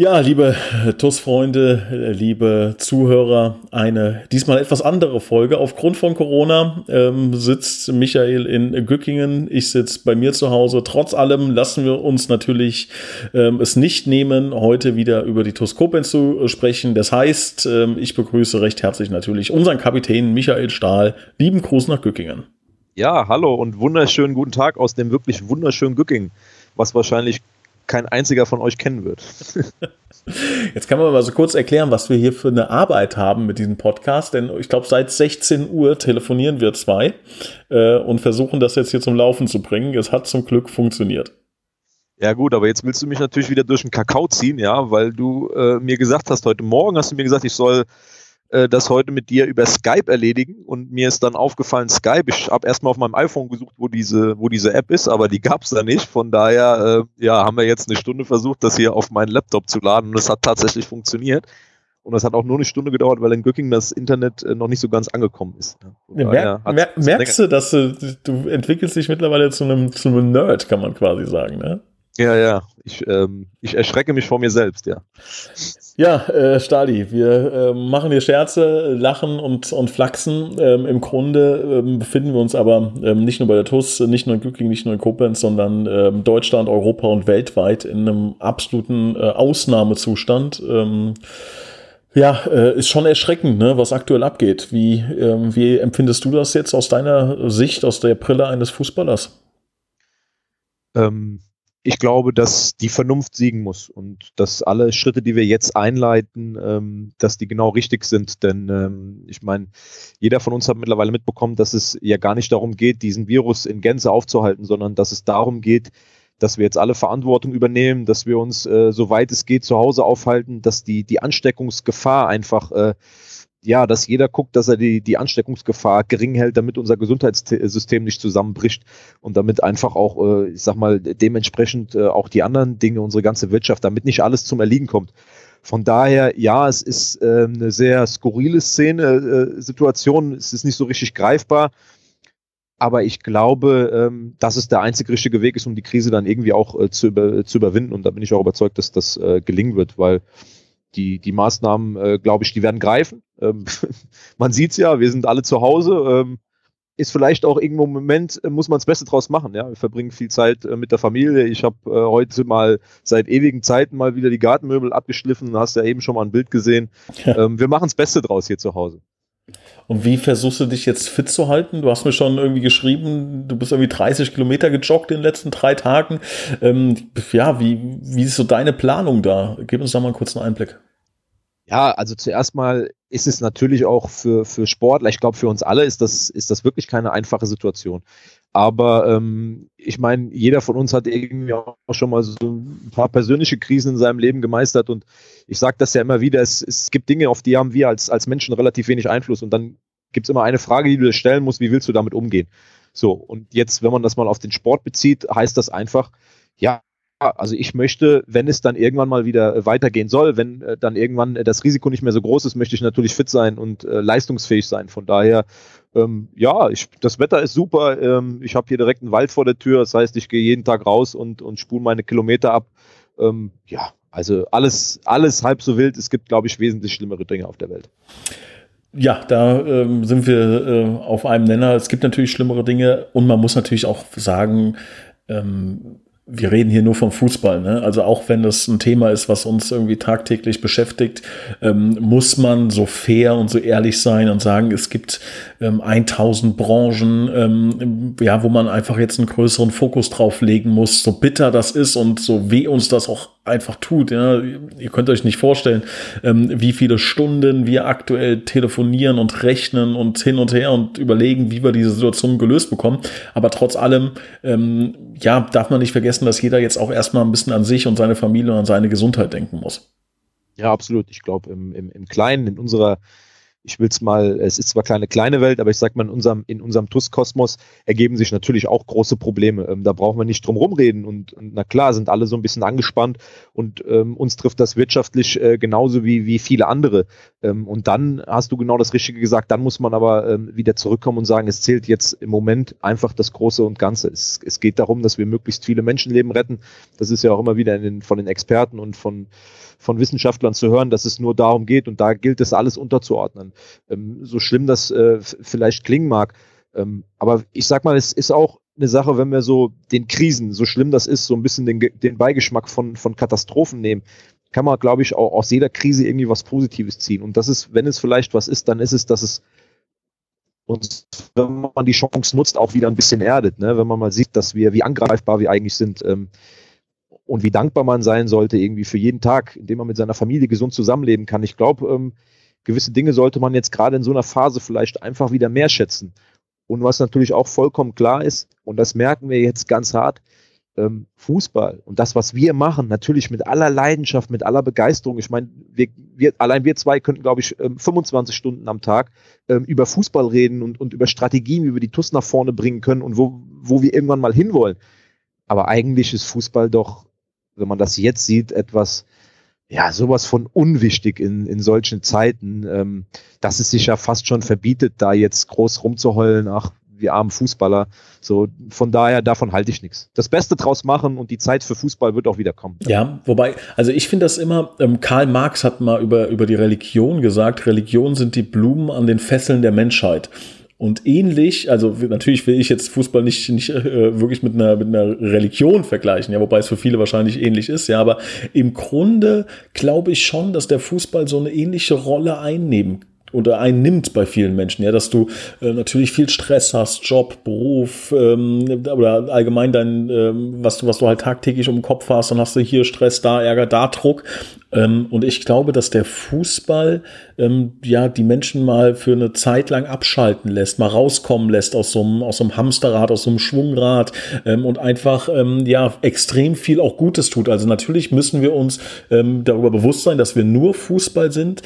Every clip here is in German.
Ja, liebe TUS-Freunde, liebe Zuhörer, eine diesmal etwas andere Folge. Aufgrund von Corona ähm, sitzt Michael in Gückingen, ich sitze bei mir zu Hause. Trotz allem lassen wir uns natürlich ähm, es nicht nehmen, heute wieder über die TUS Koblenz zu sprechen. Das heißt, ähm, ich begrüße recht herzlich natürlich unseren Kapitän Michael Stahl. Lieben Gruß nach Gückingen. Ja, hallo und wunderschönen guten Tag aus dem wirklich wunderschönen Gückingen, was wahrscheinlich kein einziger von euch kennen wird. Jetzt kann man mal so kurz erklären, was wir hier für eine Arbeit haben mit diesem Podcast, denn ich glaube, seit 16 Uhr telefonieren wir zwei äh, und versuchen das jetzt hier zum Laufen zu bringen. Es hat zum Glück funktioniert. Ja gut, aber jetzt willst du mich natürlich wieder durch den Kakao ziehen, ja, weil du äh, mir gesagt hast, heute Morgen hast du mir gesagt, ich soll äh, das heute mit dir über Skype erledigen und mir ist dann aufgefallen, Skype, ich habe erstmal auf meinem iPhone gesucht, wo diese, wo diese App ist, aber die gab es da nicht. Von daher äh, ja, haben wir jetzt eine Stunde versucht, das hier auf meinen Laptop zu laden und es hat tatsächlich funktioniert. Und das hat auch nur eine Stunde gedauert, weil in Göttingen das Internet äh, noch nicht so ganz angekommen ist. Ja, mer mer merkst du, dass du, du entwickelst dich mittlerweile zu einem, zu einem Nerd, kann man quasi sagen, ne? Ja, ja. Ich, ähm, ich erschrecke mich vor mir selbst, ja. Ja, äh, Stali, wir äh, machen hier Scherze, lachen und, und flachsen. Ähm, Im Grunde ähm, befinden wir uns aber ähm, nicht nur bei der TUS, nicht nur in Glückling, nicht nur in Koblenz, sondern ähm, Deutschland, Europa und weltweit in einem absoluten äh, Ausnahmezustand. Ähm, ja, äh, ist schon erschreckend, ne, was aktuell abgeht. Wie, wie empfindest du das jetzt aus deiner Sicht, aus der Brille eines Fußballers? Ähm, ich glaube, dass die Vernunft siegen muss und dass alle Schritte, die wir jetzt einleiten, ähm, dass die genau richtig sind. Denn ähm, ich meine, jeder von uns hat mittlerweile mitbekommen, dass es ja gar nicht darum geht, diesen Virus in Gänze aufzuhalten, sondern dass es darum geht, dass wir jetzt alle Verantwortung übernehmen, dass wir uns, äh, soweit es geht, zu Hause aufhalten, dass die, die Ansteckungsgefahr einfach äh, ja, dass jeder guckt, dass er die, die Ansteckungsgefahr gering hält, damit unser Gesundheitssystem nicht zusammenbricht und damit einfach auch, äh, ich sag mal, dementsprechend äh, auch die anderen Dinge, unsere ganze Wirtschaft, damit nicht alles zum Erliegen kommt. Von daher, ja, es ist äh, eine sehr skurrile Szene, äh, Situation, es ist nicht so richtig greifbar. Aber ich glaube, ähm, dass es der einzig richtige Weg ist, um die Krise dann irgendwie auch zu, über, zu überwinden. Und da bin ich auch überzeugt, dass das gelingen wird, weil die, die Maßnahmen, äh, glaube ich, die werden greifen. Ähm, man sieht es ja, wir sind alle zu Hause. Ähm, ist vielleicht auch irgendwo im Moment, äh, muss man das Beste draus machen. Ja? Wir verbringen viel Zeit äh, mit der Familie. Ich habe äh, heute mal seit ewigen Zeiten mal wieder die Gartenmöbel abgeschliffen. Du hast ja eben schon mal ein Bild gesehen. Ja. Ähm, wir machen das Beste draus hier zu Hause. Und wie versuchst du dich jetzt fit zu halten? Du hast mir schon irgendwie geschrieben, du bist irgendwie 30 Kilometer gejoggt in den letzten drei Tagen. Ähm, ja, wie, wie ist so deine Planung da? Gib uns da mal einen kurzen Einblick. Ja, also zuerst mal ist es natürlich auch für, für Sportler, ich glaube für uns alle ist das, ist das wirklich keine einfache Situation. Aber ähm, ich meine, jeder von uns hat irgendwie auch schon mal so ein paar persönliche Krisen in seinem Leben gemeistert und ich sage das ja immer wieder, es, es gibt Dinge, auf die haben wir als, als Menschen relativ wenig Einfluss und dann gibt es immer eine Frage, die du dir stellen musst, wie willst du damit umgehen? So, und jetzt, wenn man das mal auf den Sport bezieht, heißt das einfach, ja, also ich möchte, wenn es dann irgendwann mal wieder äh, weitergehen soll, wenn äh, dann irgendwann äh, das Risiko nicht mehr so groß ist, möchte ich natürlich fit sein und äh, leistungsfähig sein. Von daher, ähm, ja, ich, das Wetter ist super. Ähm, ich habe hier direkt einen Wald vor der Tür. Das heißt, ich gehe jeden Tag raus und, und spule meine Kilometer ab. Ähm, ja, also alles, alles halb so wild. Es gibt, glaube ich, wesentlich schlimmere Dinge auf der Welt. Ja, da ähm, sind wir äh, auf einem Nenner. Es gibt natürlich schlimmere Dinge und man muss natürlich auch sagen, ähm, wir reden hier nur vom Fußball, ne? Also auch wenn das ein Thema ist, was uns irgendwie tagtäglich beschäftigt, ähm, muss man so fair und so ehrlich sein und sagen, es gibt ähm, 1000 Branchen, ähm, ja, wo man einfach jetzt einen größeren Fokus drauf legen muss, so bitter das ist und so weh uns das auch einfach tut. Ja? Ihr könnt euch nicht vorstellen, ähm, wie viele Stunden wir aktuell telefonieren und rechnen und hin und her und überlegen, wie wir diese Situation gelöst bekommen. Aber trotz allem, ähm, ja, darf man nicht vergessen, dass jeder jetzt auch erstmal ein bisschen an sich und seine Familie und an seine Gesundheit denken muss. Ja, absolut. Ich glaube, im, im, im Kleinen, in unserer ich will es mal, es ist zwar keine kleine Welt, aber ich sag mal, in unserem, in unserem TUS-Kosmos ergeben sich natürlich auch große Probleme. Ähm, da brauchen wir nicht drum rumreden und, und, na klar, sind alle so ein bisschen angespannt und ähm, uns trifft das wirtschaftlich äh, genauso wie, wie viele andere. Ähm, und dann hast du genau das Richtige gesagt, dann muss man aber ähm, wieder zurückkommen und sagen, es zählt jetzt im Moment einfach das Große und Ganze. Es, es geht darum, dass wir möglichst viele Menschenleben retten. Das ist ja auch immer wieder den, von den Experten und von von Wissenschaftlern zu hören, dass es nur darum geht und da gilt es alles unterzuordnen. Ähm, so schlimm das äh, vielleicht klingen mag. Ähm, aber ich sag mal, es ist auch eine Sache, wenn wir so den Krisen, so schlimm das ist, so ein bisschen den, den Beigeschmack von, von Katastrophen nehmen, kann man, glaube ich, auch aus jeder Krise irgendwie was Positives ziehen. Und das ist, wenn es vielleicht was ist, dann ist es, dass es uns, wenn man die Chance nutzt, auch wieder ein bisschen erdet. Ne? Wenn man mal sieht, dass wir, wie angreifbar wir eigentlich sind. Ähm, und wie dankbar man sein sollte, irgendwie für jeden Tag, in dem man mit seiner Familie gesund zusammenleben kann. Ich glaube, ähm, gewisse Dinge sollte man jetzt gerade in so einer Phase vielleicht einfach wieder mehr schätzen. Und was natürlich auch vollkommen klar ist, und das merken wir jetzt ganz hart, ähm, Fußball und das, was wir machen, natürlich mit aller Leidenschaft, mit aller Begeisterung. Ich meine, wir, wir, allein wir zwei könnten, glaube ich, 25 ähm, Stunden am Tag ähm, über Fußball reden und, und über Strategien, wie wir die TUS nach vorne bringen können und wo, wo wir irgendwann mal hinwollen. Aber eigentlich ist Fußball doch wenn man das jetzt sieht, etwas, ja, sowas von unwichtig in, in solchen Zeiten, ähm, dass es sich ja fast schon verbietet, da jetzt groß rumzuheulen, ach, wir armen Fußballer. So, von daher, davon halte ich nichts. Das Beste draus machen und die Zeit für Fußball wird auch wieder kommen. Ja, wobei, also ich finde das immer, ähm, Karl Marx hat mal über, über die Religion gesagt, Religion sind die Blumen an den Fesseln der Menschheit. Und ähnlich, also natürlich will ich jetzt Fußball nicht, nicht äh, wirklich mit einer, mit einer Religion vergleichen, ja, wobei es für viele wahrscheinlich ähnlich ist, ja, aber im Grunde glaube ich schon, dass der Fußball so eine ähnliche Rolle einnehmen oder einnimmt bei vielen Menschen, ja, dass du äh, natürlich viel Stress hast, Job, Beruf ähm, oder allgemein dein, ähm, was du, was du halt tagtäglich um Kopf hast, dann hast du hier Stress, da Ärger, da Druck ähm, und ich glaube, dass der Fußball ähm, ja die Menschen mal für eine Zeit lang abschalten lässt, mal rauskommen lässt aus so einem, aus so einem Hamsterrad, aus so einem Schwungrad ähm, und einfach ähm, ja extrem viel auch Gutes tut. Also natürlich müssen wir uns darüber bewusst sein, dass wir nur Fußball sind.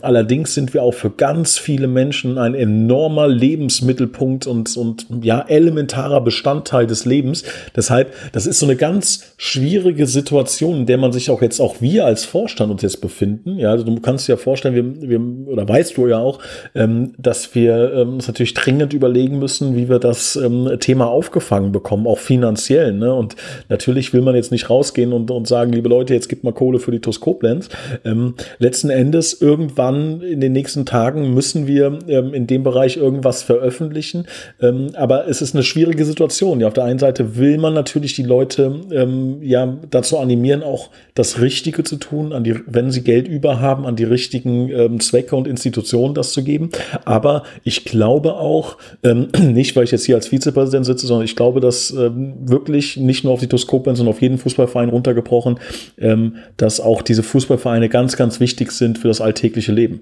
Allerdings sind wir auch für ganz viele Menschen ein enormer Lebensmittelpunkt und, und ja elementarer Bestandteil des Lebens. Deshalb, das ist so eine ganz schwierige Situation, in der man sich auch jetzt auch wir als Vorstand uns jetzt befinden. Ja, also du kannst dir ja vorstellen, wir, wir oder weißt du ja auch, ähm, dass wir ähm, uns natürlich dringend überlegen müssen, wie wir das ähm, Thema aufgefangen bekommen, auch finanziell. Ne? Und natürlich will man jetzt nicht rausgehen und, und sagen, liebe Leute, jetzt gibt mal Kohle für die TUS Koblenz. Ähm, letzten Endes irgendwann in den nächsten Tagen müssen wir ähm, in dem Bereich irgendwas veröffentlichen. Ähm, aber es ist eine schwierige Situation. Ja, auf der einen Seite will man natürlich die Leute ähm, ja dazu animieren, auch das Richtige zu tun an die, wenn sie Geld über haben, an die richtigen ähm, Zwecke und Institutionen das zu geben. Aber ich glaube auch, ähm, nicht weil ich jetzt hier als Vizepräsident sitze, sondern ich glaube, dass ähm, wirklich nicht nur auf die Toskopen, sondern auf jeden Fußballverein runtergebrochen, ähm, dass auch diese Fußballvereine ganz, ganz wichtig sind für das alltägliche Leben.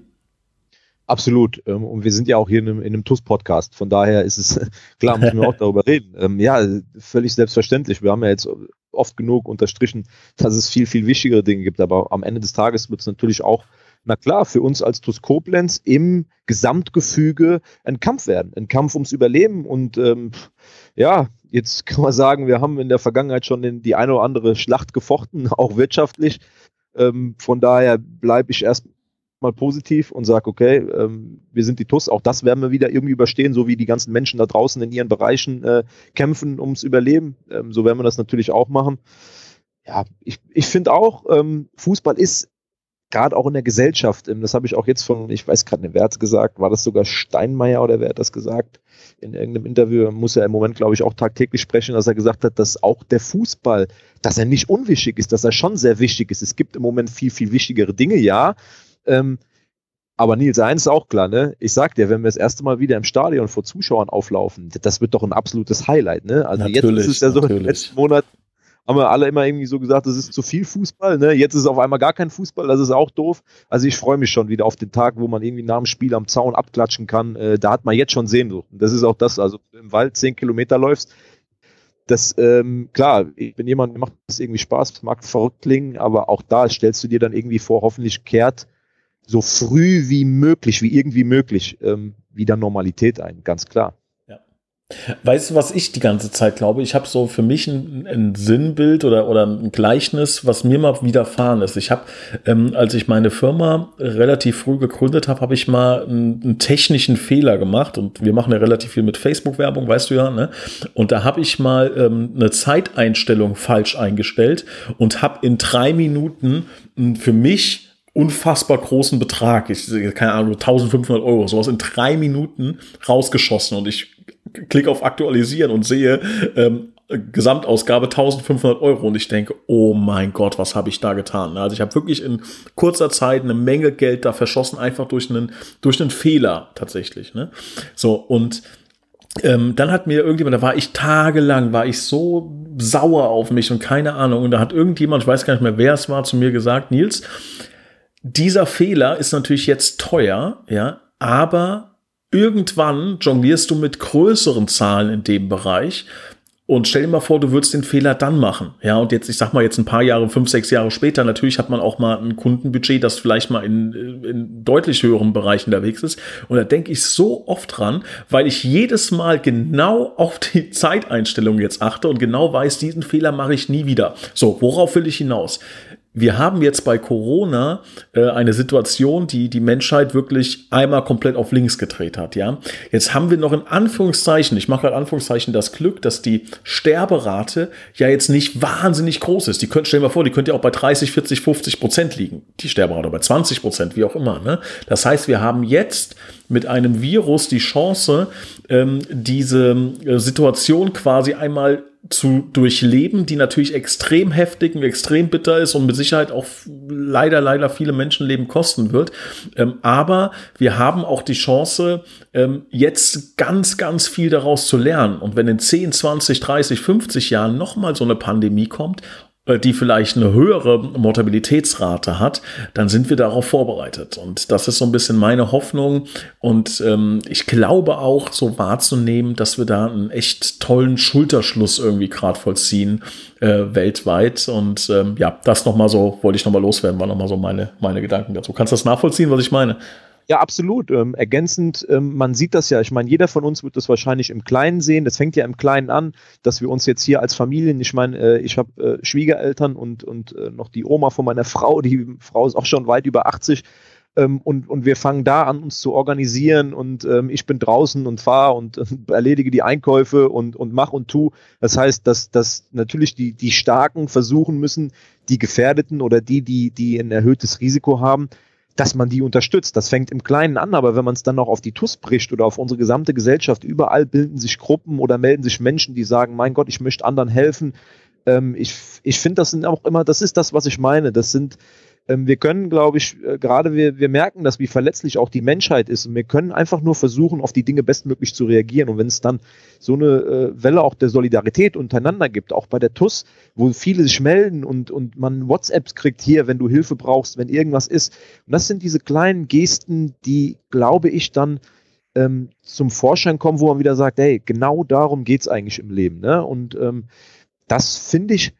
Absolut. Ähm, und wir sind ja auch hier in einem, in einem TUS-Podcast. Von daher ist es, klar, müssen wir auch darüber reden. Ähm, ja, völlig selbstverständlich. Wir haben ja jetzt oft genug unterstrichen, dass es viel, viel wichtigere Dinge gibt. Aber am Ende des Tages wird es natürlich auch, na klar, für uns als TUS Koblenz im Gesamtgefüge ein Kampf werden. Ein Kampf ums Überleben. Und ähm, ja, jetzt kann man sagen, wir haben in der Vergangenheit schon in die eine oder andere Schlacht gefochten, auch wirtschaftlich. Ähm, von daher bleibe ich erst mal positiv und sage, okay, ähm, wir sind die TUS, auch das werden wir wieder irgendwie überstehen, so wie die ganzen Menschen da draußen in ihren Bereichen äh, kämpfen ums Überleben. Ähm, so werden wir das natürlich auch machen. Ja, ich, ich finde auch, ähm, Fußball ist gerade auch in der Gesellschaft, ähm, das habe ich auch jetzt von, ich weiß gerade nicht, wer hat gesagt, war das sogar Steinmeier oder wer hat das gesagt? In irgendeinem Interview muss er im Moment, glaube ich, auch tagtäglich sprechen, dass er gesagt hat, dass auch der Fußball, dass er nicht unwichtig ist, dass er schon sehr wichtig ist. Es gibt im Moment viel, viel wichtigere Dinge, ja, ähm, aber Nils, eins ist auch klar, ne? Ich sag dir, wenn wir das erste Mal wieder im Stadion vor Zuschauern auflaufen, das wird doch ein absolutes Highlight, ne? Also natürlich, jetzt ist es ja so, im letzten Monat haben wir alle immer irgendwie so gesagt, das ist zu viel Fußball, ne? Jetzt ist es auf einmal gar kein Fußball, das ist auch doof. Also ich freue mich schon wieder auf den Tag, wo man irgendwie nach dem Spiel am Zaun abklatschen kann. Äh, da hat man jetzt schon Sehnsucht. Das ist auch das, also im Wald zehn Kilometer läufst, das, ähm, klar, ich bin jemand, der macht das irgendwie Spaß, mag verrückt klingen, aber auch da stellst du dir dann irgendwie vor, hoffentlich kehrt so früh wie möglich, wie irgendwie möglich, ähm, wieder Normalität ein, ganz klar. Weißt du, was ich die ganze Zeit glaube? Ich habe so für mich ein, ein, Sinnbild oder, oder ein Gleichnis, was mir mal widerfahren ist. Ich habe, ähm, als ich meine Firma relativ früh gegründet habe, habe ich mal einen, einen, technischen Fehler gemacht und wir machen ja relativ viel mit Facebook-Werbung, weißt du ja, ne? Und da habe ich mal ähm, eine Zeiteinstellung falsch eingestellt und habe in drei Minuten für mich unfassbar großen Betrag, ich, keine Ahnung, 1500 Euro, sowas in drei Minuten rausgeschossen und ich klicke auf Aktualisieren und sehe ähm, Gesamtausgabe 1500 Euro und ich denke, oh mein Gott, was habe ich da getan? Also ich habe wirklich in kurzer Zeit eine Menge Geld da verschossen, einfach durch einen, durch einen Fehler tatsächlich. Ne? So, und ähm, dann hat mir irgendjemand, da war ich tagelang, war ich so sauer auf mich und keine Ahnung. Und da hat irgendjemand, ich weiß gar nicht mehr, wer es war, zu mir gesagt, Nils, dieser Fehler ist natürlich jetzt teuer, ja, aber irgendwann jonglierst du mit größeren Zahlen in dem Bereich. Und stell dir mal vor, du würdest den Fehler dann machen. Ja, und jetzt, ich sag mal jetzt ein paar Jahre, fünf, sechs Jahre später, natürlich hat man auch mal ein Kundenbudget, das vielleicht mal in, in deutlich höheren Bereichen unterwegs ist. Und da denke ich so oft dran, weil ich jedes Mal genau auf die Zeiteinstellung jetzt achte und genau weiß, diesen Fehler mache ich nie wieder. So, worauf will ich hinaus? Wir haben jetzt bei Corona äh, eine Situation, die die Menschheit wirklich einmal komplett auf links gedreht hat. Ja, jetzt haben wir noch in Anführungszeichen, ich mache gerade Anführungszeichen, das Glück, dass die Sterberate ja jetzt nicht wahnsinnig groß ist. Die könnt, stell dir mal vor, die könnte ja auch bei 30, 40, 50 Prozent liegen. Die Sterberate bei 20 Prozent, wie auch immer. Ne? Das heißt, wir haben jetzt mit einem Virus die Chance, ähm, diese äh, Situation quasi einmal zu durchleben, die natürlich extrem heftig und extrem bitter ist und mit Sicherheit auch leider, leider viele Menschenleben kosten wird. Ähm, aber wir haben auch die Chance, ähm, jetzt ganz, ganz viel daraus zu lernen. Und wenn in 10, 20, 30, 50 Jahren nochmal so eine Pandemie kommt, die vielleicht eine höhere Mortabilitätsrate hat, dann sind wir darauf vorbereitet. Und das ist so ein bisschen meine Hoffnung. Und ähm, ich glaube auch so wahrzunehmen, dass wir da einen echt tollen Schulterschluss irgendwie gerade vollziehen äh, weltweit. Und ähm, ja, das nochmal so, wollte ich nochmal loswerden, war nochmal so meine, meine Gedanken dazu. Kannst du das nachvollziehen, was ich meine? Ja, absolut. Ähm, ergänzend, ähm, man sieht das ja. Ich meine, jeder von uns wird das wahrscheinlich im Kleinen sehen. Das fängt ja im Kleinen an, dass wir uns jetzt hier als Familien, ich meine, äh, ich habe äh, Schwiegereltern und, und äh, noch die Oma von meiner Frau. Die Frau ist auch schon weit über 80. Ähm, und, und wir fangen da an, uns zu organisieren und ähm, ich bin draußen und fahre und, und erledige die Einkäufe und, und mach und tu. Das heißt, dass, dass natürlich die, die Starken versuchen müssen, die Gefährdeten oder die, die, die ein erhöhtes Risiko haben, dass man die unterstützt. Das fängt im Kleinen an, aber wenn man es dann noch auf die TUS bricht oder auf unsere gesamte Gesellschaft, überall bilden sich Gruppen oder melden sich Menschen, die sagen, mein Gott, ich möchte anderen helfen. Ähm, ich ich finde, das sind auch immer, das ist das, was ich meine. Das sind wir können, glaube ich, äh, gerade wir, wir merken, dass wie verletzlich auch die Menschheit ist und wir können einfach nur versuchen, auf die Dinge bestmöglich zu reagieren. Und wenn es dann so eine äh, Welle auch der Solidarität untereinander gibt, auch bei der TUS, wo viele sich melden und, und man WhatsApps kriegt hier, wenn du Hilfe brauchst, wenn irgendwas ist. Und das sind diese kleinen Gesten, die, glaube ich, dann ähm, zum Vorschein kommen, wo man wieder sagt, hey, genau darum geht es eigentlich im Leben. Ne? Und ähm, das finde ich,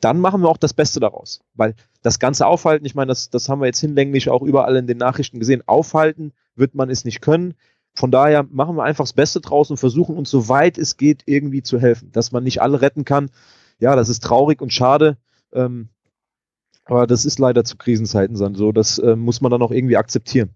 dann machen wir auch das Beste daraus. Weil das Ganze aufhalten, ich meine, das, das haben wir jetzt hinlänglich auch überall in den Nachrichten gesehen, aufhalten wird man es nicht können. Von daher machen wir einfach das Beste draus und versuchen uns, soweit es geht, irgendwie zu helfen. Dass man nicht alle retten kann, ja, das ist traurig und schade. Ähm, aber das ist leider zu Krisenzeiten so. Das äh, muss man dann auch irgendwie akzeptieren.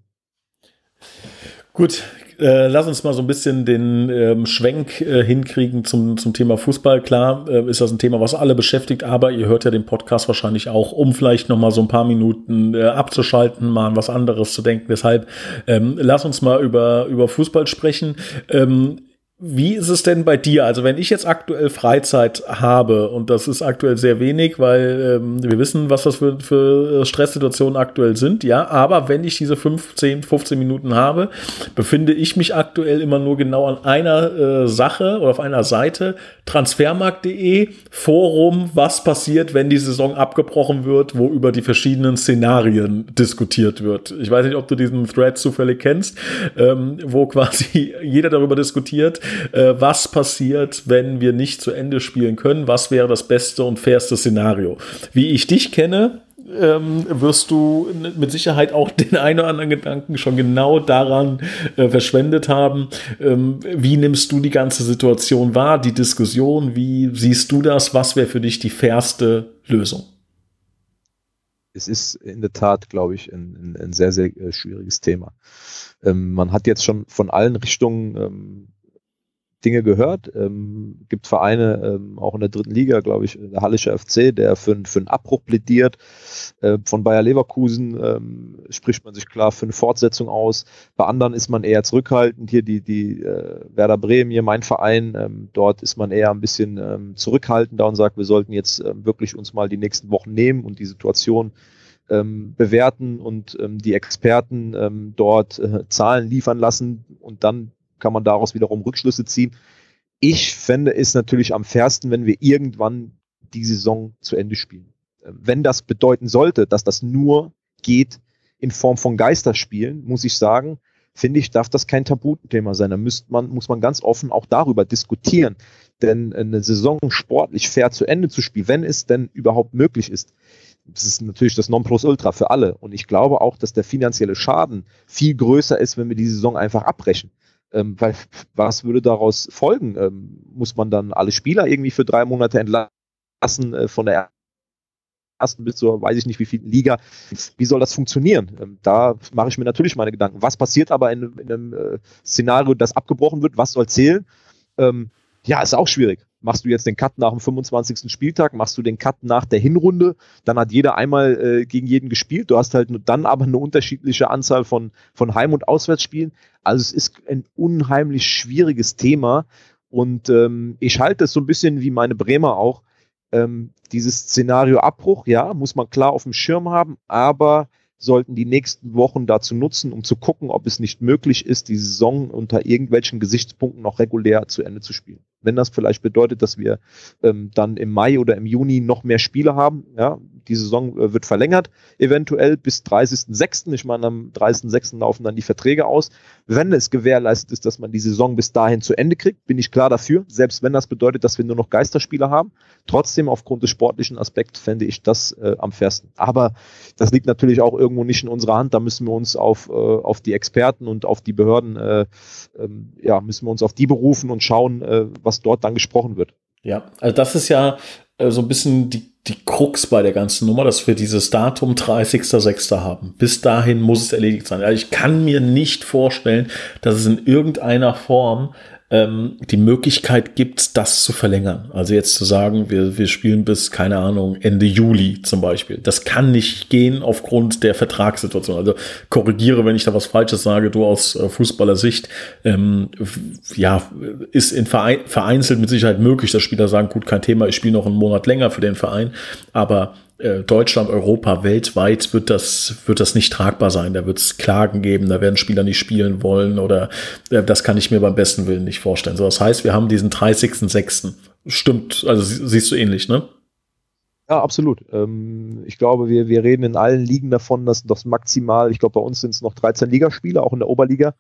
Gut, äh, lass uns mal so ein bisschen den ähm, Schwenk äh, hinkriegen zum, zum Thema Fußball. Klar äh, ist das ein Thema, was alle beschäftigt, aber ihr hört ja den Podcast wahrscheinlich auch, um vielleicht noch mal so ein paar Minuten äh, abzuschalten, mal an was anderes zu denken. Deshalb ähm, lass uns mal über, über Fußball sprechen. Ähm, wie ist es denn bei dir? Also wenn ich jetzt aktuell Freizeit habe und das ist aktuell sehr wenig, weil ähm, wir wissen, was das für, für Stresssituationen aktuell sind, ja, aber wenn ich diese 15, 15 Minuten habe, befinde ich mich aktuell immer nur genau an einer äh, Sache oder auf einer Seite, transfermarkt.de, Forum, was passiert, wenn die Saison abgebrochen wird, wo über die verschiedenen Szenarien diskutiert wird. Ich weiß nicht, ob du diesen Thread zufällig kennst, ähm, wo quasi jeder darüber diskutiert, äh, was passiert, wenn wir nicht zu Ende spielen können, was wäre das beste und fairste Szenario. Wie ich dich kenne, ähm, wirst du mit Sicherheit auch den einen oder anderen Gedanken schon genau daran äh, verschwendet haben. Ähm, wie nimmst du die ganze Situation wahr, die Diskussion? Wie siehst du das? Was wäre für dich die fairste Lösung? Es ist in der Tat, glaube ich, ein, ein, ein sehr, sehr äh, schwieriges Thema. Ähm, man hat jetzt schon von allen Richtungen ähm, Dinge gehört. Ähm, gibt Vereine, ähm, auch in der dritten Liga, glaube ich, der Hallische FC, der für, für einen Abbruch plädiert. Äh, von Bayer Leverkusen ähm, spricht man sich klar für eine Fortsetzung aus. Bei anderen ist man eher zurückhaltend. Hier die, die äh, Werder Bremen, hier mein Verein, ähm, dort ist man eher ein bisschen ähm, zurückhaltender und sagt, wir sollten jetzt ähm, wirklich uns mal die nächsten Wochen nehmen und die Situation ähm, bewerten und ähm, die Experten ähm, dort äh, Zahlen liefern lassen und dann kann man daraus wiederum Rückschlüsse ziehen. Ich fände es natürlich am fairsten, wenn wir irgendwann die Saison zu Ende spielen. Ähm, wenn das bedeuten sollte, dass das nur geht in Form von Geisterspielen, muss ich sagen, finde ich, darf das kein Tabuthema sein. Da müsste man, muss man ganz offen auch darüber diskutieren. Denn eine Saison sportlich fair zu Ende zu spielen, wenn es denn überhaupt möglich ist, das ist natürlich das Nonplusultra für alle. Und ich glaube auch, dass der finanzielle Schaden viel größer ist, wenn wir die Saison einfach abbrechen. Ähm, weil was würde daraus folgen? Ähm, muss man dann alle Spieler irgendwie für drei Monate entlassen äh, von der ersten bis zur, weiß ich nicht wie viel Liga. Wie soll das funktionieren? Ähm, da mache ich mir natürlich meine Gedanken. Was passiert aber in, in einem äh, Szenario, das abgebrochen wird? Was soll zählen? Ähm, ja, ist auch schwierig. Machst du jetzt den Cut nach dem 25. Spieltag? Machst du den Cut nach der Hinrunde? Dann hat jeder einmal äh, gegen jeden gespielt. Du hast halt dann aber eine unterschiedliche Anzahl von, von Heim- und Auswärtsspielen. Also es ist ein unheimlich schwieriges Thema. Und ähm, ich halte es so ein bisschen wie meine Bremer auch. Ähm, dieses Szenario Abbruch, ja, muss man klar auf dem Schirm haben, aber sollten die nächsten Wochen dazu nutzen, um zu gucken, ob es nicht möglich ist, die Saison unter irgendwelchen Gesichtspunkten noch regulär zu Ende zu spielen. Wenn das vielleicht bedeutet, dass wir ähm, dann im Mai oder im Juni noch mehr Spiele haben, ja, die Saison äh, wird verlängert, eventuell bis 30.06. Ich meine, am 30.06. laufen dann die Verträge aus. Wenn es gewährleistet ist, dass man die Saison bis dahin zu Ende kriegt, bin ich klar dafür, selbst wenn das bedeutet, dass wir nur noch Geisterspiele haben. Trotzdem, aufgrund des sportlichen Aspekts, fände ich das äh, am fairsten. Aber das liegt natürlich auch irgendwo nicht in unserer Hand. Da müssen wir uns auf, äh, auf die Experten und auf die Behörden, äh, ähm, ja, müssen wir uns auf die berufen und schauen, äh, was dort dann gesprochen wird. Ja, also das ist ja äh, so ein bisschen die, die Krux bei der ganzen Nummer, dass wir dieses Datum 30.06. haben. Bis dahin muss es erledigt sein. Also ich kann mir nicht vorstellen, dass es in irgendeiner Form ähm, die Möglichkeit gibt, das zu verlängern. Also jetzt zu sagen, wir, wir spielen bis, keine Ahnung, Ende Juli zum Beispiel. Das kann nicht gehen aufgrund der Vertragssituation. Also korrigiere, wenn ich da was Falsches sage, du aus äh, Fußballersicht. Ähm, ja, ist in Verein, vereinzelt mit Sicherheit möglich, dass Spieler sagen, gut, kein Thema, ich spiele noch einen Monat länger für den Verein. Aber äh, Deutschland, Europa, weltweit wird das, wird das nicht tragbar sein. Da wird es Klagen geben, da werden Spieler nicht spielen wollen oder äh, das kann ich mir beim besten Willen nicht vorstellen. So, das heißt, wir haben diesen 30.06. Stimmt, also siehst du ähnlich, ne? Ja, absolut. Ähm, ich glaube, wir, wir reden in allen Ligen davon, dass das maximal, ich glaube, bei uns sind es noch 13 Ligaspiele, auch in der Oberliga.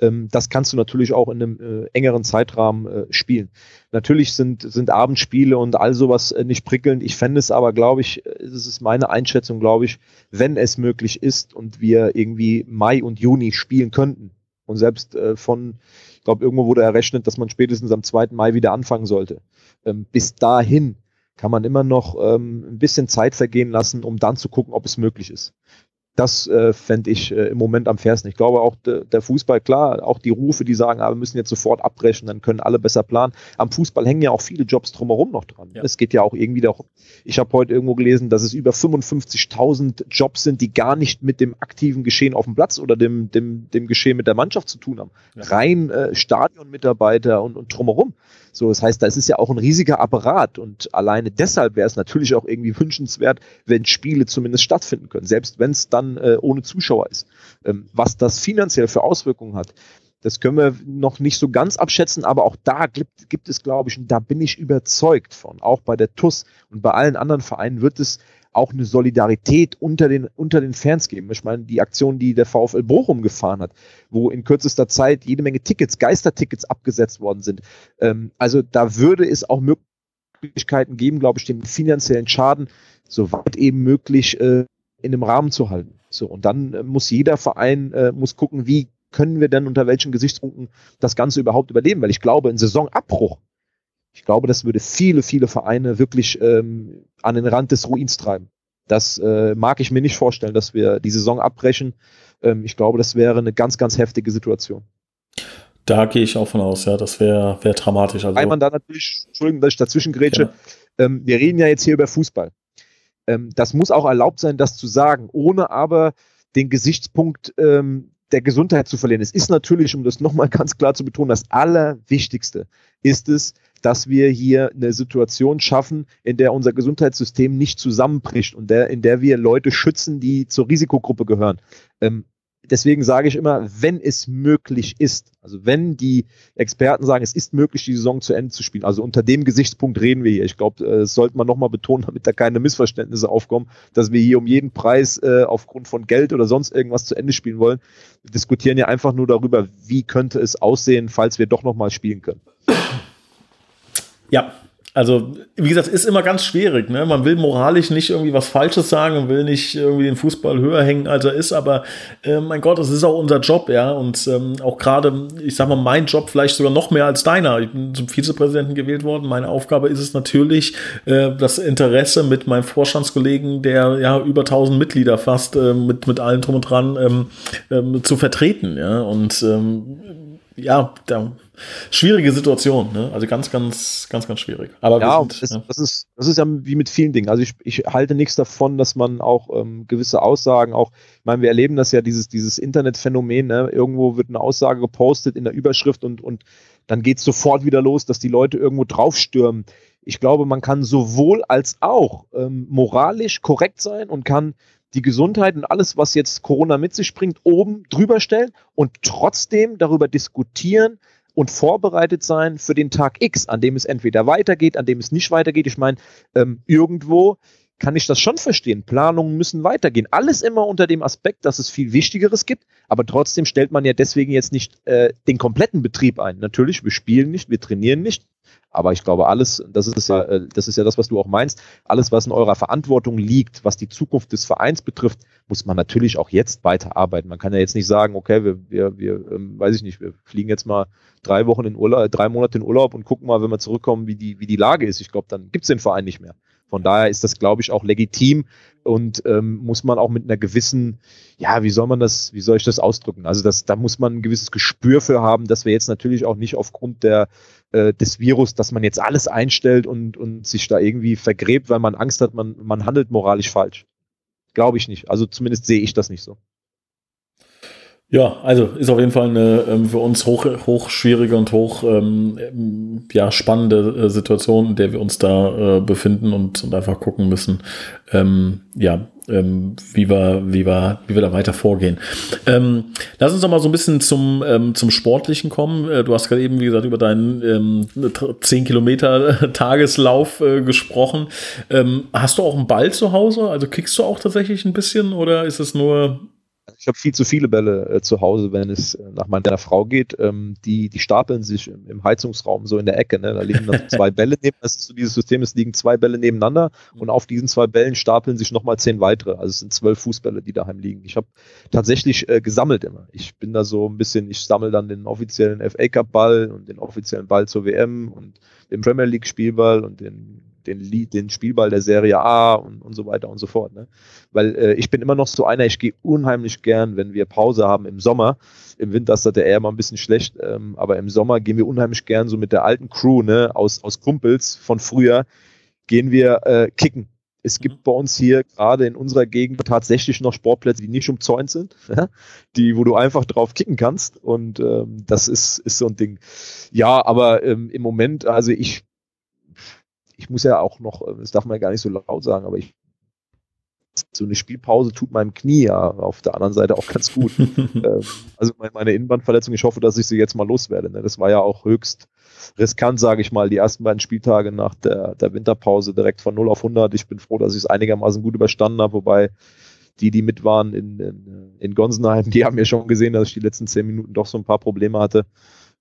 Ähm, das kannst du natürlich auch in einem äh, engeren Zeitrahmen äh, spielen. Natürlich sind, sind Abendspiele und all sowas äh, nicht prickelnd. Ich fände es aber, glaube ich, äh, es ist meine Einschätzung, glaube ich, wenn es möglich ist und wir irgendwie Mai und Juni spielen könnten. Und selbst äh, von, ich glaube, irgendwo wurde errechnet, dass man spätestens am 2. Mai wieder anfangen sollte. Ähm, bis dahin kann man immer noch ähm, ein bisschen Zeit vergehen lassen, um dann zu gucken, ob es möglich ist. Das äh, fände ich äh, im Moment am fairsten. Ich glaube auch de, der Fußball, klar, auch die Rufe, die sagen, ah, wir müssen jetzt sofort abbrechen, dann können alle besser planen. Am Fußball hängen ja auch viele Jobs drumherum noch dran. Ja. Es geht ja auch irgendwie darum. Ich habe heute irgendwo gelesen, dass es über 55.000 Jobs sind, die gar nicht mit dem aktiven Geschehen auf dem Platz oder dem, dem, dem Geschehen mit der Mannschaft zu tun haben. Ja. Rein äh, Stadionmitarbeiter und, und drumherum. So, das heißt, da ist es ja auch ein riesiger Apparat und alleine deshalb wäre es natürlich auch irgendwie wünschenswert, wenn Spiele zumindest stattfinden können, selbst wenn es dann äh, ohne Zuschauer ist. Ähm, was das finanziell für Auswirkungen hat, das können wir noch nicht so ganz abschätzen, aber auch da gibt, gibt es, glaube ich, und da bin ich überzeugt von, auch bei der TUS und bei allen anderen Vereinen wird es auch eine Solidarität unter den, unter den Fans geben. Ich meine, die Aktion, die der VfL Bochum gefahren hat, wo in kürzester Zeit jede Menge Tickets, Geistertickets abgesetzt worden sind. Ähm, also da würde es auch Möglichkeiten geben, glaube ich, den finanziellen Schaden soweit eben möglich äh, in dem Rahmen zu halten. So, und dann äh, muss jeder Verein äh, muss gucken, wie können wir denn unter welchen Gesichtspunkten das Ganze überhaupt überleben? Weil ich glaube, ein Saisonabbruch, ich glaube, das würde viele, viele Vereine wirklich ähm, an den Rand des Ruins treiben. Das äh, mag ich mir nicht vorstellen, dass wir die Saison abbrechen. Ähm, ich glaube, das wäre eine ganz, ganz heftige Situation. Da gehe ich auch von aus, ja, das wäre wär dramatisch. Also, Weil man da natürlich, Entschuldigung, dass ich dazwischen grätsche, ja. ähm, wir reden ja jetzt hier über Fußball. Ähm, das muss auch erlaubt sein, das zu sagen, ohne aber den Gesichtspunkt ähm, der Gesundheit zu verlieren. Es ist natürlich, um das nochmal ganz klar zu betonen, das Allerwichtigste ist es, dass wir hier eine Situation schaffen, in der unser Gesundheitssystem nicht zusammenbricht und der, in der wir Leute schützen, die zur Risikogruppe gehören. Ähm, deswegen sage ich immer, wenn es möglich ist, also wenn die Experten sagen, es ist möglich, die Saison zu Ende zu spielen, also unter dem Gesichtspunkt reden wir hier. Ich glaube, äh, das sollte man nochmal betonen, damit da keine Missverständnisse aufkommen, dass wir hier um jeden Preis äh, aufgrund von Geld oder sonst irgendwas zu Ende spielen wollen. Wir diskutieren ja einfach nur darüber, wie könnte es aussehen, falls wir doch nochmal spielen können. Ja, also, wie gesagt, ist immer ganz schwierig. Ne? Man will moralisch nicht irgendwie was Falsches sagen und will nicht irgendwie den Fußball höher hängen, als er ist. Aber äh, mein Gott, es ist auch unser Job, ja. Und ähm, auch gerade, ich sag mal, mein Job vielleicht sogar noch mehr als deiner. Ich bin zum Vizepräsidenten gewählt worden. Meine Aufgabe ist es natürlich, äh, das Interesse mit meinem Vorstandskollegen, der ja über 1000 Mitglieder fast äh, mit mit allen drum und dran ähm, ähm, zu vertreten. Ja. Und ähm, ja, da schwierige Situation, ne? Also ganz, ganz, ganz, ganz schwierig. Aber ja, sind, das, ja, das, ist, das ist ja wie mit vielen Dingen. Also ich, ich halte nichts davon, dass man auch ähm, gewisse Aussagen auch, ich meine, wir erleben das ja, dieses, dieses Internetphänomen, ne? Irgendwo wird eine Aussage gepostet in der Überschrift und, und dann geht es sofort wieder los, dass die Leute irgendwo draufstürmen. Ich glaube, man kann sowohl als auch ähm, moralisch korrekt sein und kann die Gesundheit und alles, was jetzt Corona mit sich bringt, oben drüber stellen und trotzdem darüber diskutieren und vorbereitet sein für den Tag X, an dem es entweder weitergeht, an dem es nicht weitergeht. Ich meine, ähm, irgendwo kann ich das schon verstehen. Planungen müssen weitergehen. Alles immer unter dem Aspekt, dass es viel Wichtigeres gibt, aber trotzdem stellt man ja deswegen jetzt nicht äh, den kompletten Betrieb ein. Natürlich, wir spielen nicht, wir trainieren nicht, aber ich glaube, alles, das ist ja, äh, das ist ja das, was du auch meinst, alles, was in eurer Verantwortung liegt, was die Zukunft des Vereins betrifft, muss man natürlich auch jetzt weiterarbeiten. Man kann ja jetzt nicht sagen, okay, wir, wir, wir ähm, weiß ich nicht, wir fliegen jetzt mal drei Wochen in Urlaub, drei Monate in Urlaub und gucken mal, wenn wir zurückkommen, wie die, wie die Lage ist. Ich glaube, dann gibt es den Verein nicht mehr. Von daher ist das, glaube ich, auch legitim und ähm, muss man auch mit einer gewissen, ja, wie soll man das, wie soll ich das ausdrücken? Also das, da muss man ein gewisses Gespür für haben, dass wir jetzt natürlich auch nicht aufgrund der, äh, des Virus, dass man jetzt alles einstellt und, und sich da irgendwie vergräbt, weil man Angst hat, man, man handelt moralisch falsch. Glaube ich nicht. Also zumindest sehe ich das nicht so. Ja, also ist auf jeden Fall eine ähm, für uns hoch, hoch schwierige und hoch ähm, ja, spannende äh, Situation, in der wir uns da äh, befinden und, und einfach gucken müssen, ähm, ja, ähm, wie, wir, wie, wir, wie wir da weiter vorgehen. Ähm, lass uns doch mal so ein bisschen zum, ähm, zum Sportlichen kommen. Äh, du hast gerade eben, wie gesagt, über deinen ähm, 10 Kilometer Tageslauf äh, gesprochen. Ähm, hast du auch einen Ball zu Hause? Also kickst du auch tatsächlich ein bisschen oder ist es nur ich habe viel zu viele Bälle äh, zu Hause, wenn es äh, nach meiner Frau geht. Ähm, die, die stapeln sich im, im, Heizungsraum so in der Ecke. Ne? Da liegen dann zwei Bälle neben, das ist so dieses System, es liegen zwei Bälle nebeneinander und auf diesen zwei Bällen stapeln sich nochmal zehn weitere. Also es sind zwölf Fußbälle, die daheim liegen. Ich habe tatsächlich äh, gesammelt immer. Ich bin da so ein bisschen, ich sammle dann den offiziellen FA Cup Ball und den offiziellen Ball zur WM und den Premier League Spielball und den den, den Spielball der Serie A und, und so weiter und so fort. Ne? Weil äh, ich bin immer noch so einer, ich gehe unheimlich gern, wenn wir Pause haben im Sommer. Im Winter ist das eher mal ein bisschen schlecht, ähm, aber im Sommer gehen wir unheimlich gern so mit der alten Crew, ne, aus, aus Kumpels von früher, gehen wir äh, kicken. Es gibt mhm. bei uns hier gerade in unserer Gegend tatsächlich noch Sportplätze, die nicht umzäunt sind, ja? die, wo du einfach drauf kicken kannst. Und ähm, das ist, ist so ein Ding. Ja, aber ähm, im Moment, also ich ich muss ja auch noch, äh, das darf man ja gar nicht so laut sagen, aber ich so eine Spielpause tut meinem Knie ja auf der anderen Seite auch ganz gut. ähm, also meine Innenbandverletzung, ich hoffe, dass ich sie jetzt mal loswerde. Ne? Das war ja auch höchst riskant, sage ich mal, die ersten beiden Spieltage nach der, der Winterpause direkt von 0 auf 100. Ich bin froh, dass ich es einigermaßen gut überstanden habe, wobei die, die mit waren in, in, in Gonsenheim, die haben ja schon gesehen, dass ich die letzten zehn Minuten doch so ein paar Probleme hatte.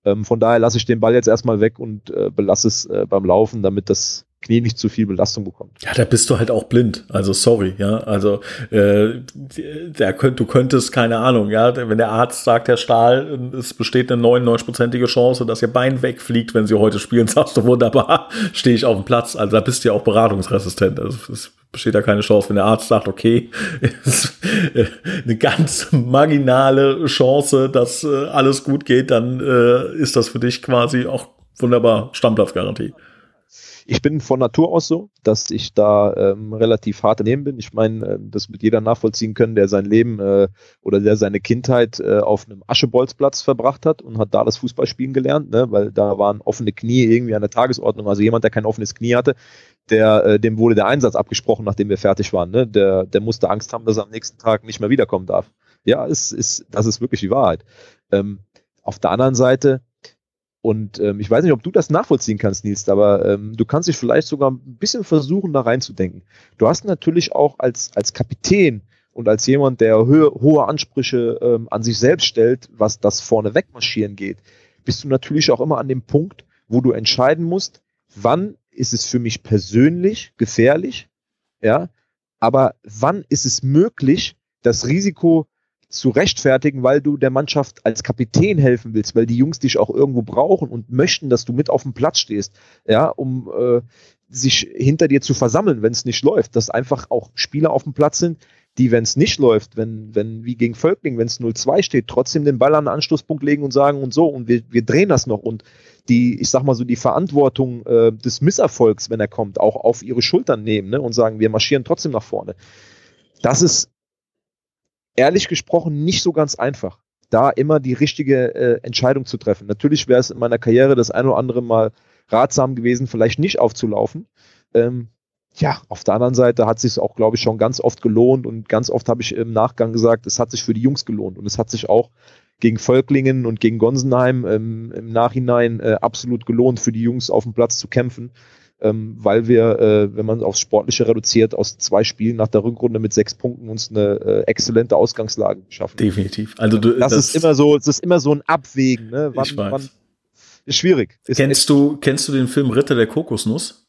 Ähm, von daher lasse ich den Ball jetzt erstmal weg und äh, belasse es äh, beim Laufen, damit das Knie nicht zu viel Belastung bekommt. Ja, da bist du halt auch blind. Also sorry, ja. Also äh, der könnt, du könntest, keine Ahnung, ja, wenn der Arzt sagt, Herr Stahl, es besteht eine 99-prozentige Chance, dass Ihr Bein wegfliegt, wenn Sie heute spielen, sagst du wunderbar, stehe ich auf dem Platz. Also da bist du ja auch beratungsresistent. Also es besteht da keine Chance, wenn der Arzt sagt, okay, ist eine ganz marginale Chance, dass äh, alles gut geht, dann äh, ist das für dich quasi auch wunderbar Stammplatzgarantie ich bin von Natur aus so, dass ich da ähm, relativ hart daneben bin. Ich meine, äh, das wird jeder nachvollziehen können, der sein Leben äh, oder der seine Kindheit äh, auf einem Aschebolzplatz verbracht hat und hat da das Fußballspielen gelernt, ne? weil da waren offene Knie irgendwie an der Tagesordnung. Also jemand, der kein offenes Knie hatte, der, äh, dem wurde der Einsatz abgesprochen, nachdem wir fertig waren. Ne? Der, der musste Angst haben, dass er am nächsten Tag nicht mehr wiederkommen darf. Ja, es ist, das ist wirklich die Wahrheit. Ähm, auf der anderen Seite und ähm, ich weiß nicht, ob du das nachvollziehen kannst, Nils, aber ähm, du kannst dich vielleicht sogar ein bisschen versuchen, da reinzudenken. Du hast natürlich auch als, als Kapitän und als jemand, der hohe, hohe Ansprüche ähm, an sich selbst stellt, was das vorne wegmarschieren geht, bist du natürlich auch immer an dem Punkt, wo du entscheiden musst, wann ist es für mich persönlich gefährlich, ja, aber wann ist es möglich, das Risiko zu rechtfertigen, weil du der Mannschaft als Kapitän helfen willst, weil die Jungs dich auch irgendwo brauchen und möchten, dass du mit auf dem Platz stehst, ja, um äh, sich hinter dir zu versammeln, wenn es nicht läuft, dass einfach auch Spieler auf dem Platz sind, die, wenn es nicht läuft, wenn, wenn, wie gegen Völkling, wenn es 0-2 steht, trotzdem den Ball an den Anschlusspunkt legen und sagen und so. Und wir, wir drehen das noch. Und die, ich sag mal so, die Verantwortung äh, des Misserfolgs, wenn er kommt, auch auf ihre Schultern nehmen ne, und sagen, wir marschieren trotzdem nach vorne. Das ist ehrlich gesprochen nicht so ganz einfach, da immer die richtige äh, Entscheidung zu treffen. Natürlich wäre es in meiner Karriere das ein oder andere Mal ratsam gewesen, vielleicht nicht aufzulaufen. Ähm, ja, auf der anderen Seite hat sich auch, glaube ich, schon ganz oft gelohnt und ganz oft habe ich im Nachgang gesagt, es hat sich für die Jungs gelohnt und es hat sich auch gegen Völklingen und gegen Gonsenheim ähm, im Nachhinein äh, absolut gelohnt, für die Jungs auf dem Platz zu kämpfen ähm, weil wir, äh, wenn man aufs Sportliche reduziert, aus zwei Spielen nach der Rückrunde mit sechs Punkten uns eine äh, exzellente Ausgangslage schaffen. Definitiv. Also du, das, das, ist immer so, das ist immer so ein Abwägen. Ne? Wann, ich weiß. Wann, ist schwierig. Ist kennst du, kennst du den Film Ritter der Kokosnuss?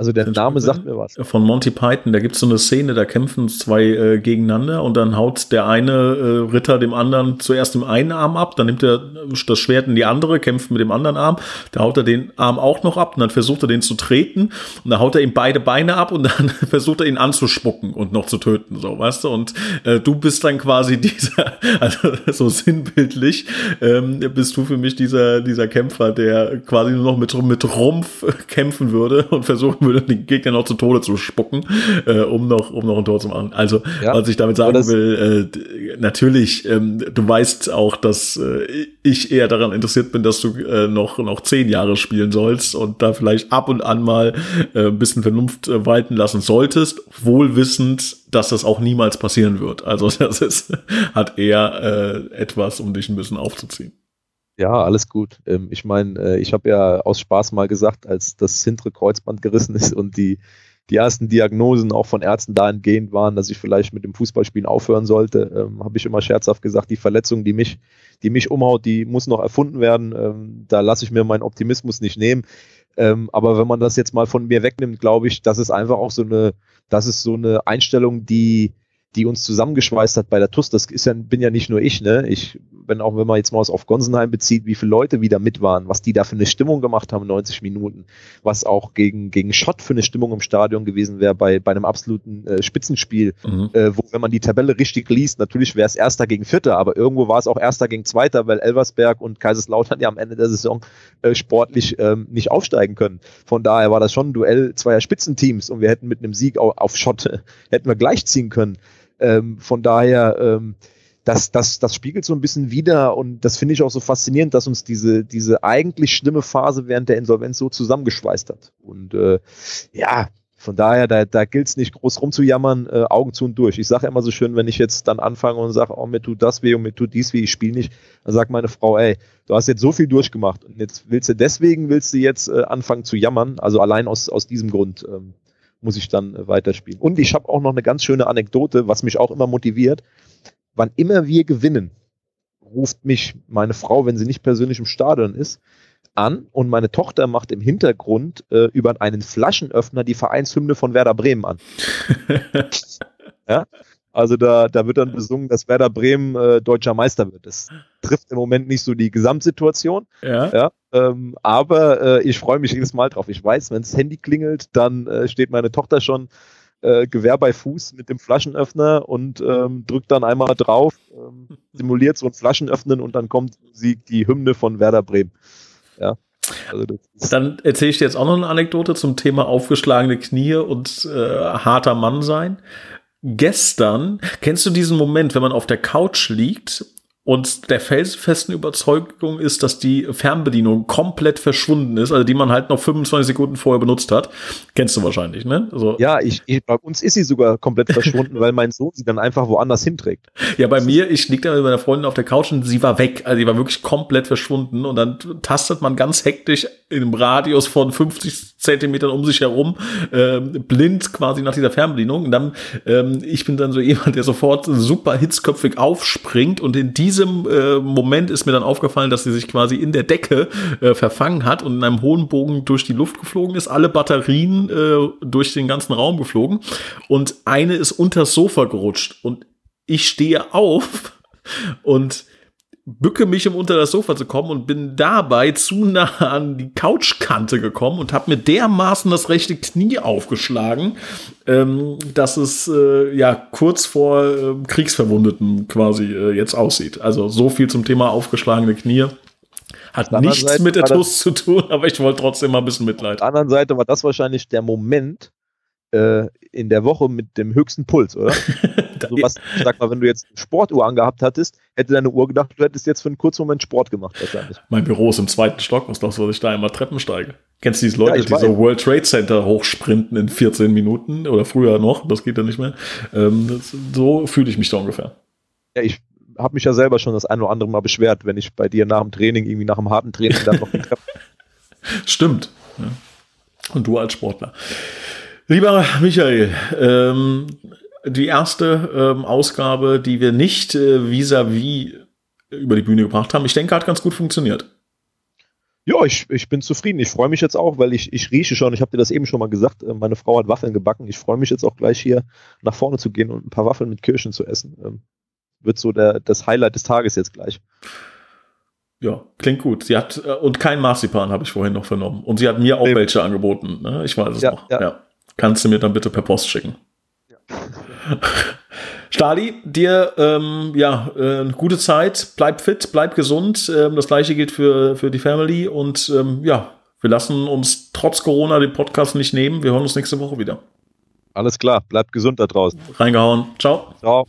Also der Name sagt mir was. Von Monty Python, da gibt es so eine Szene, da kämpfen zwei äh, gegeneinander und dann haut der eine äh, Ritter dem anderen zuerst im einen Arm ab, dann nimmt er das Schwert in die andere, kämpft mit dem anderen Arm, da haut er den Arm auch noch ab und dann versucht er den zu treten und dann haut er ihm beide Beine ab und dann versucht er ihn anzuspucken und noch zu töten, so, weißt du? Und äh, du bist dann quasi dieser, also so sinnbildlich, ähm, bist du für mich dieser, dieser Kämpfer, der quasi nur noch mit, mit Rumpf kämpfen würde und versuchen würde, würde, den Gegner noch zu Tode zu spucken, äh, um, noch, um noch ein Tor zu machen. Also, ja, was ich damit sagen will, äh, natürlich, ähm, du weißt auch, dass äh, ich eher daran interessiert bin, dass du äh, noch, noch zehn Jahre spielen sollst und da vielleicht ab und an mal äh, ein bisschen Vernunft äh, walten lassen solltest, wohlwissend, dass das auch niemals passieren wird. Also das ist, hat eher äh, etwas, um dich ein bisschen aufzuziehen. Ja, alles gut. Ähm, ich meine, äh, ich habe ja aus Spaß mal gesagt, als das hintere Kreuzband gerissen ist und die, die ersten Diagnosen auch von Ärzten dahingehend waren, dass ich vielleicht mit dem Fußballspielen aufhören sollte, ähm, habe ich immer scherzhaft gesagt, die Verletzung, die mich, die mich umhaut, die muss noch erfunden werden. Ähm, da lasse ich mir meinen Optimismus nicht nehmen. Ähm, aber wenn man das jetzt mal von mir wegnimmt, glaube ich, das ist einfach auch so eine, das ist so eine Einstellung, die, die uns zusammengeschweißt hat bei der TUS. Das ist ja, bin ja nicht nur ich, ne? Ich, wenn auch wenn man jetzt mal auf Gonsenheim bezieht, wie viele Leute wieder mit waren, was die da für eine Stimmung gemacht haben, 90 Minuten, was auch gegen, gegen Schott für eine Stimmung im Stadion gewesen wäre bei, bei einem absoluten äh, Spitzenspiel, mhm. äh, wo, wenn man die Tabelle richtig liest, natürlich wäre es Erster gegen Vierter, aber irgendwo war es auch Erster gegen Zweiter, weil Elversberg und Kaiserslautern ja am Ende der Saison äh, sportlich ähm, nicht aufsteigen können. Von daher war das schon ein Duell zweier Spitzenteams und wir hätten mit einem Sieg auf, auf Schott, hätten wir gleichziehen können. Ähm, von daher, ähm, das, das, das spiegelt so ein bisschen wider und das finde ich auch so faszinierend, dass uns diese, diese eigentlich schlimme Phase während der Insolvenz so zusammengeschweißt hat. Und äh, ja, von daher, da, da gilt es nicht groß rumzujammern, äh, Augen zu und durch. Ich sage immer so schön, wenn ich jetzt dann anfange und sage, oh, mir tut das weh und mir tut dies weh, ich spiele nicht, dann sagt meine Frau, ey, du hast jetzt so viel durchgemacht und jetzt willst du deswegen, willst du jetzt äh, anfangen zu jammern, also allein aus, aus diesem Grund. Ähm, muss ich dann äh, weiterspielen. Und ich habe auch noch eine ganz schöne Anekdote, was mich auch immer motiviert. Wann immer wir gewinnen, ruft mich meine Frau, wenn sie nicht persönlich im Stadion ist, an und meine Tochter macht im Hintergrund äh, über einen Flaschenöffner die Vereinshymne von Werder Bremen an. ja? Also da, da wird dann besungen, dass Werder Bremen äh, deutscher Meister wird. Das trifft im Moment nicht so die Gesamtsituation. Ja. ja ähm, aber äh, ich freue mich jedes Mal drauf. Ich weiß, wenn das Handy klingelt, dann äh, steht meine Tochter schon äh, Gewehr bei Fuß mit dem Flaschenöffner und ähm, drückt dann einmal drauf, ähm, simuliert so ein Flaschenöffnen und dann kommt sie die Hymne von Werder Bremen. Ja. Also dann erzähle ich dir jetzt auch noch eine Anekdote zum Thema aufgeschlagene Knie und äh, harter Mann sein. Gestern, kennst du diesen Moment, wenn man auf der Couch liegt und der felsenfesten Überzeugung ist, dass die Fernbedienung komplett verschwunden ist, also die man halt noch 25 Sekunden vorher benutzt hat. Kennst du wahrscheinlich, ne? Also ja, ich, ich, bei uns ist sie sogar komplett verschwunden, weil mein Sohn sie dann einfach woanders hinträgt. Ja, bei mir, ich lieg da mit meiner Freundin auf der Couch und sie war weg. Also sie war wirklich komplett verschwunden und dann tastet man ganz hektisch im Radius von 50 Zentimetern um sich herum, äh, blind quasi nach dieser Fernbedienung. Und dann, ähm, ich bin dann so jemand, der sofort super hitzköpfig aufspringt. Und in diesem äh, Moment ist mir dann aufgefallen, dass sie sich quasi in der Decke äh, verfangen hat und in einem hohen Bogen durch die Luft geflogen ist, alle Batterien äh, durch den ganzen Raum geflogen. Und eine ist unter das Sofa gerutscht. Und ich stehe auf und bücke mich, um unter das Sofa zu kommen und bin dabei zu nah an die Couchkante gekommen und habe mir dermaßen das rechte Knie aufgeschlagen, ähm, dass es äh, ja kurz vor äh, Kriegsverwundeten quasi äh, jetzt aussieht. Also so viel zum Thema aufgeschlagene Knie. Hat nichts mit der TUS zu tun, aber ich wollte trotzdem mal ein bisschen Mitleid. Auf der anderen Seite war das wahrscheinlich der Moment, äh, in der Woche mit dem höchsten Puls, oder? so was, sag mal, wenn du jetzt eine Sportuhr angehabt hattest, hätte deine Uhr gedacht, du hättest jetzt für einen kurzen Moment Sport gemacht wahrscheinlich. Mein Büro ist im zweiten Stock, was glaubst du, was ich da einmal Treppen steige? Kennst du diese Leute, ja, die so World Trade Center hochsprinten in 14 Minuten oder früher noch, das geht ja nicht mehr. Ähm, das, so fühle ich mich da ungefähr. Ja, ich habe mich ja selber schon das ein oder andere Mal beschwert, wenn ich bei dir nach dem Training, irgendwie nach einem harten Training dann noch die Treppe. Stimmt. Ja. Und du als Sportler. Lieber Michael, ähm, die erste ähm, Ausgabe, die wir nicht äh, vis-à-vis -vis über die Bühne gebracht haben, ich denke, hat ganz gut funktioniert. Ja, ich, ich bin zufrieden. Ich freue mich jetzt auch, weil ich, ich rieche schon, ich habe dir das eben schon mal gesagt, äh, meine Frau hat Waffeln gebacken. Ich freue mich jetzt auch gleich hier nach vorne zu gehen und ein paar Waffeln mit Kirschen zu essen. Ähm, wird so der, das Highlight des Tages jetzt gleich. Ja, klingt gut. Sie hat, äh, und kein Marzipan habe ich vorhin noch vernommen. Und sie hat mir auch nee. welche angeboten. Ne? Ich weiß es ja, noch. Ja. ja. Kannst du mir dann bitte per Post schicken. Ja. Stali, dir ähm, ja äh, gute Zeit, bleib fit, bleib gesund. Ähm, das gleiche gilt für, für die Family und ähm, ja, wir lassen uns trotz Corona den Podcast nicht nehmen. Wir hören uns nächste Woche wieder. Alles klar, bleibt gesund da draußen. Reingehauen. Ciao. Ciao.